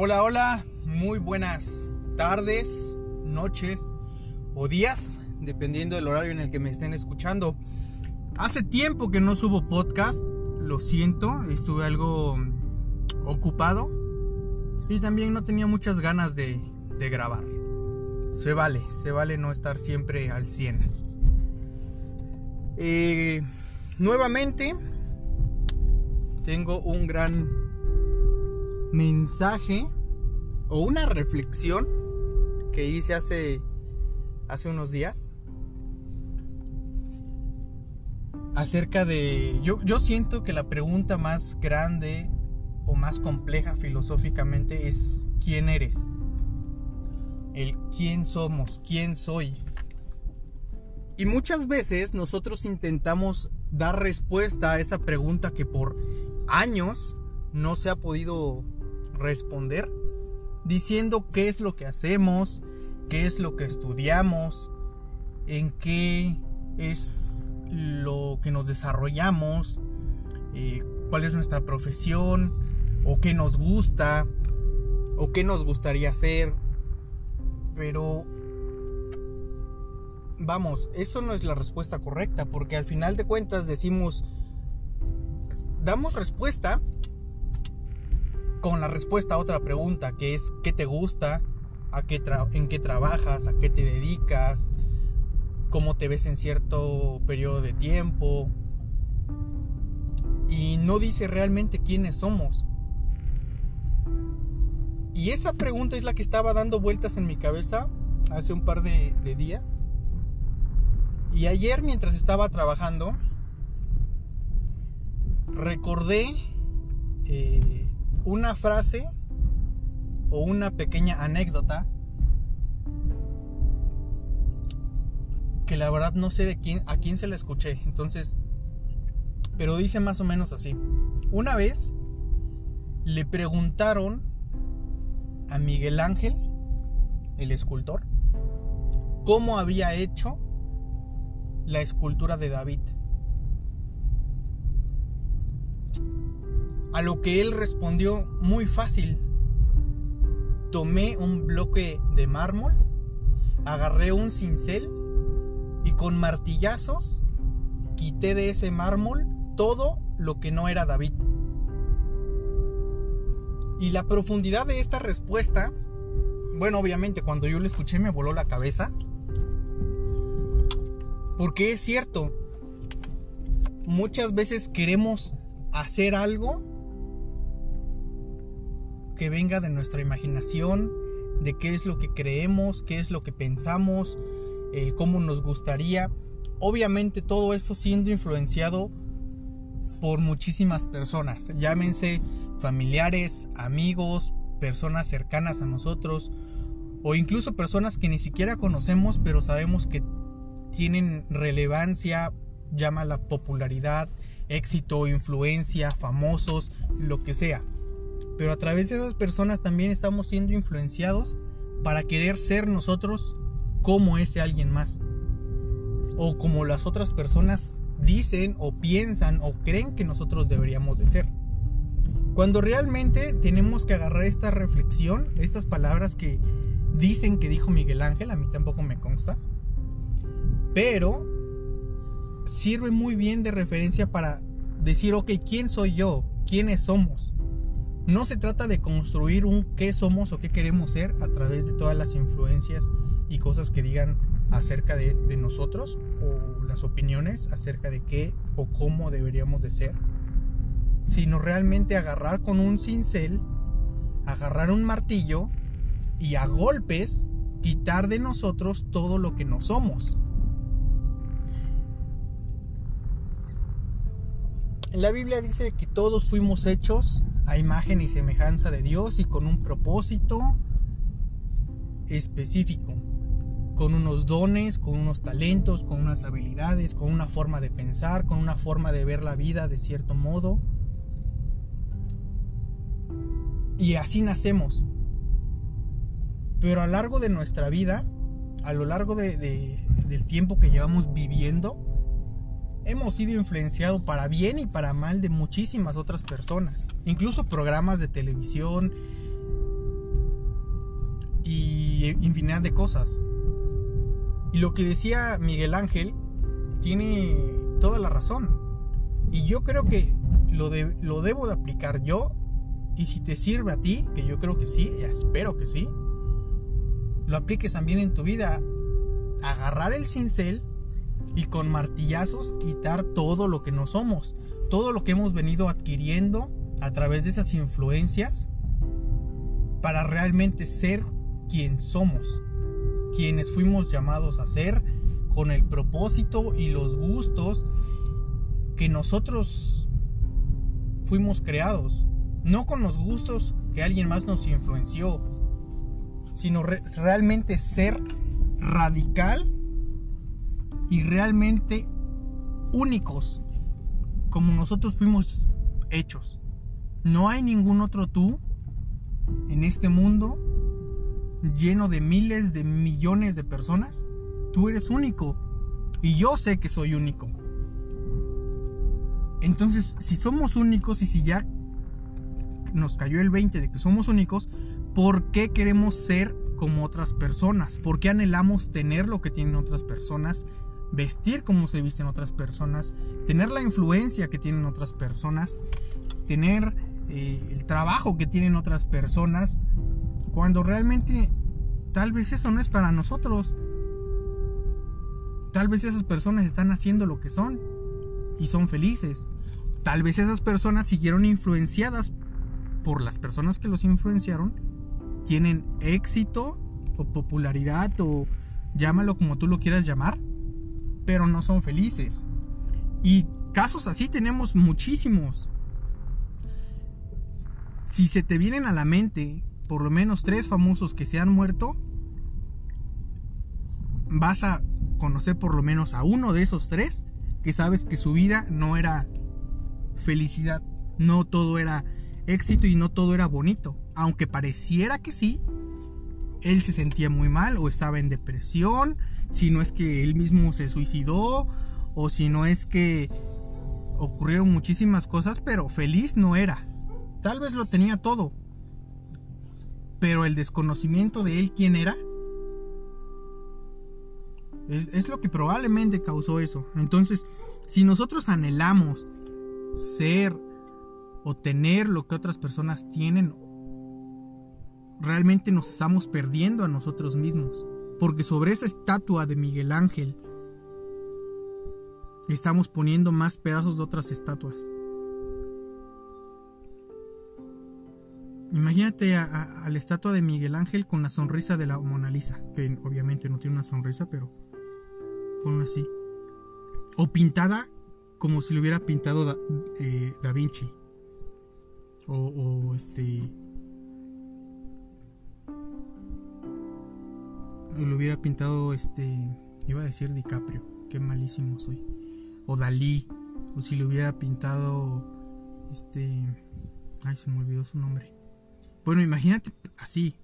Hola, hola, muy buenas tardes, noches o días, dependiendo del horario en el que me estén escuchando. Hace tiempo que no subo podcast, lo siento, estuve algo ocupado y también no tenía muchas ganas de, grabar. Se vale, se vale no estar siempre al 100. Eh, nuevamente, tengo un gran mensaje o una reflexión que hice hace, hace unos días acerca de... Yo, yo siento que la pregunta más grande o más compleja filosóficamente es ¿quién eres? El quién somos, quién soy. Y muchas veces nosotros intentamos dar respuesta a esa pregunta que por años no se ha podido responder diciendo qué es lo que hacemos, qué es lo que estudiamos, en qué es lo que nos desarrollamos, eh, cuál es nuestra profesión, o qué nos gusta, o qué nos gustaría hacer. Pero, vamos, eso no es la respuesta correcta, porque al final de cuentas decimos, damos respuesta con la respuesta a otra pregunta, que es ¿qué te gusta? ¿A qué ¿En qué trabajas? ¿A qué te dedicas? ¿Cómo te ves en cierto periodo de tiempo? Y no dice realmente quiénes somos. Y esa pregunta es la que estaba dando vueltas en mi cabeza hace un par de, días. Y ayer mientras estaba trabajando, recordé eh, una frase o una pequeña anécdota que la verdad no sé de a quién se la escuché. Entonces, pero dice más o menos así. Una vez le preguntaron a Miguel Ángel, el escultor, cómo había hecho la escultura de David. A lo que él respondió muy fácil. Tomé un bloque de mármol, agarré un cincel y con martillazos quité de ese mármol todo lo que no era David. Y la profundidad de esta respuesta, bueno, obviamente cuando yo lo escuché me voló la cabeza. Porque es cierto, muchas veces queremos hacer algo que venga de nuestra imaginación, de qué es lo que creemos, qué es lo que pensamos, cómo nos gustaría. Obviamente todo eso siendo influenciado por muchísimas personas, llámense familiares, amigos, personas cercanas a nosotros o incluso personas que ni siquiera conocemos pero sabemos que tienen relevancia, llama la popularidad, éxito, influencia, famosos, lo que sea. Pero a través de esas personas también estamos siendo influenciados para querer ser nosotros como ese alguien más. O como las otras personas dicen o piensan o creen que nosotros deberíamos de ser. Cuando realmente tenemos que agarrar esta reflexión, estas palabras que dicen que dijo Miguel Ángel, a mí tampoco me consta, pero sirve muy bien de referencia para decir, ok, ¿quién soy yo? ¿Quiénes somos? No se trata de construir un qué somos o qué queremos ser a través de todas las influencias y cosas que digan acerca de, nosotros o las opiniones acerca de qué o cómo deberíamos de ser, sino realmente agarrar con un cincel, agarrar un martillo y a golpes quitar de nosotros todo lo que no somos. La Biblia dice que todos fuimos hechos a imagen y semejanza de Dios y con un propósito específico, con unos dones, con unos talentos, con unas habilidades, con una forma de pensar, con una forma de ver la vida de cierto modo. Y así nacemos. Pero a lo largo de nuestra vida, a lo largo del tiempo que llevamos viviendo, hemos sido influenciados para bien y para mal de muchísimas otras personas. Incluso programas de televisión, y infinidad de cosas. Y lo que decía Miguel Ángel tiene toda la razón. Y yo creo que lo, lo debo de aplicar yo. Y si te sirve a ti, que yo creo que sí, espero que sí, lo apliques también en tu vida. Agarrar el cincel y con martillazos quitar todo lo que no somos, todo lo que hemos venido adquiriendo a través de esas influencias para realmente ser quien somos, quienes fuimos llamados a ser con el propósito y los gustos que nosotros fuimos creados, no con los gustos que alguien más nos influenció, sino realmente ser radical y realmente únicos como nosotros fuimos hechos. No hay ningún otro tú en este mundo lleno de miles de millones de personas. Tú eres único y yo sé que soy único. Entonces, si somos únicos y si ya nos cayó el 20 de que somos únicos, ¿por qué queremos ser como otras personas? ¿Por qué anhelamos tener lo que tienen otras personas? Vestir como se visten otras personas, tener la influencia que tienen otras personas, tener eh, el trabajo que tienen otras personas, cuando realmente tal vez eso no es para nosotros. Tal vez esas personas están haciendo lo que son y son felices. Tal vez esas personas siguieron influenciadas por las personas que los influenciaron, tienen éxito o popularidad o llámalo como tú lo quieras llamar, pero no son felices. Y casos así tenemos muchísimos. Si se te vienen a la mente por lo menos tres famosos que se han muerto, vas a conocer por lo menos a uno de esos tres que sabes que su vida no era felicidad, no todo era éxito y no todo era bonito. Aunque pareciera que sí, él se sentía muy mal o estaba en depresión si no es que él mismo se suicidó o si no es que ocurrieron muchísimas cosas, pero feliz no era. Tal vez lo tenía todo, pero el desconocimiento de él quién era es, es, lo que probablemente causó eso. Entonces, si nosotros anhelamos ser o tener lo que otras personas tienen, realmente nos estamos perdiendo a nosotros mismos. Porque sobre esa estatua de Miguel Ángel estamos poniendo más pedazos de otras estatuas. Imagínate a, la estatua de Miguel Ángel con la sonrisa de la Mona Lisa, que obviamente no tiene una sonrisa, pero ponlo así. O pintada como si lo hubiera pintado Da, eh, Vinci. O este lo hubiera pintado este. Iba a decir DiCaprio. Qué malísimo soy. O Dalí. O si lo hubiera pintado. Este. Ay, se me olvidó su nombre. Bueno, imagínate así.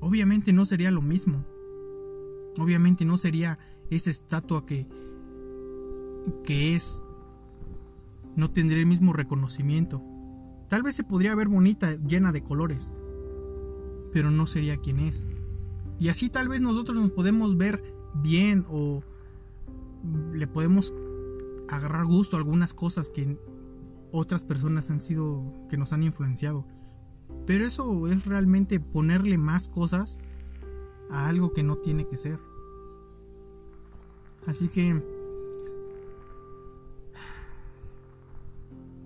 Obviamente no sería lo mismo. Obviamente no sería esa estatua que. que es. No tendría el mismo reconocimiento. Tal vez se podría ver bonita, llena de colores, pero no sería quien es. Y así tal vez nosotros nos podemos ver bien o le podemos agarrar gusto a algunas cosas que otras personas han sido, que nos han influenciado. Pero eso es realmente ponerle más cosas a algo que no tiene que ser. Así que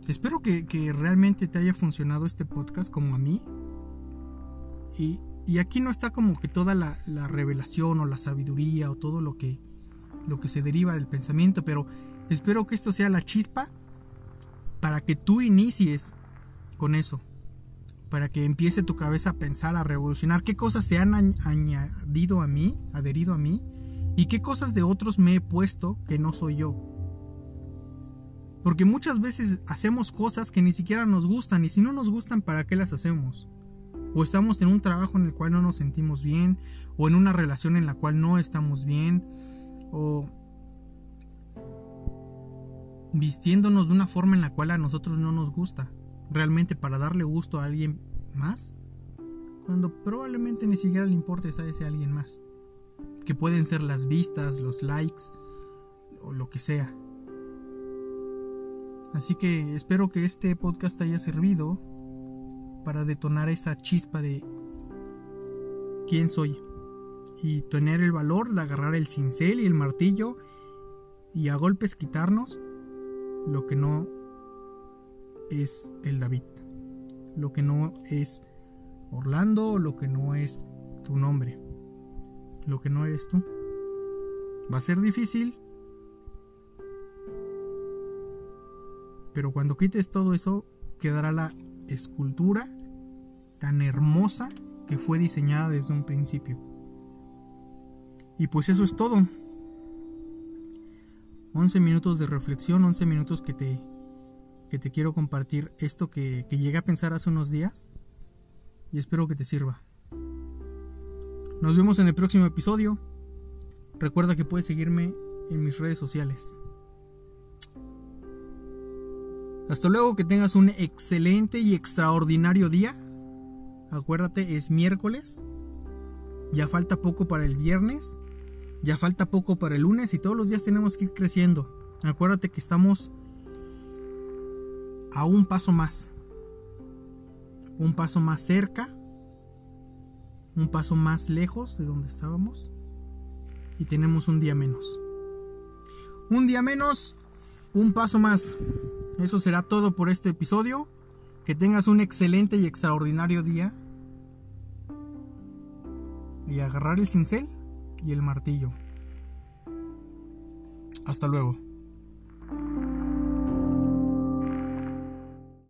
Espero que, realmente te haya funcionado este podcast como a mí. Y, aquí no está como que toda la, revelación o la sabiduría o todo lo que, lo que se deriva del pensamiento, pero espero que esto sea la chispa para que tú inicies con eso. Para que empiece tu cabeza a pensar, a revolucionar qué cosas se han añadido a mí, adherido a mí, y qué cosas de otros me he puesto que no soy yo. Porque muchas veces hacemos cosas que ni siquiera nos gustan y si no nos gustan, ¿para qué las hacemos? O estamos en un trabajo en el cual no nos sentimos bien, o en una relación en la cual no estamos bien, o vistiéndonos de una forma en la cual a nosotros no nos gusta. realmente para darle gusto a alguien más, cuando probablemente ni siquiera le importe a ese alguien más, que pueden ser las vistas, los likes o lo que sea. Así que espero que este podcast haya servido para detonar esa chispa de quién soy y tener el valor de agarrar el cincel y el martillo y a golpes quitarnos lo que no es el David, lo que no es Orlando, lo que no es tu nombre, lo que no eres tú. Va a ser difícil, pero cuando quites todo eso, quedará la escultura tan hermosa que fue diseñada desde un principio. Y pues eso es todo. 11 minutos de reflexión, 11 minutos que te, que te quiero compartir esto que, que llegué a pensar hace unos días. Y espero que te sirva. Nos vemos en el próximo episodio. Recuerda que puedes seguirme en mis redes sociales. Hasta luego, que tengas un excelente y extraordinario día. Acuérdate, es miércoles. Ya falta poco para el viernes. Ya falta poco para el lunes y todos los días tenemos que ir creciendo. Acuérdate que estamos a un paso más. Un paso más cerca. Un paso más lejos de donde estábamos. Y tenemos un día menos. Un día menos, un paso más. Eso será todo por este episodio. Que tengas un excelente y extraordinario día. Y agarrar el cincel y el martillo. Hasta luego.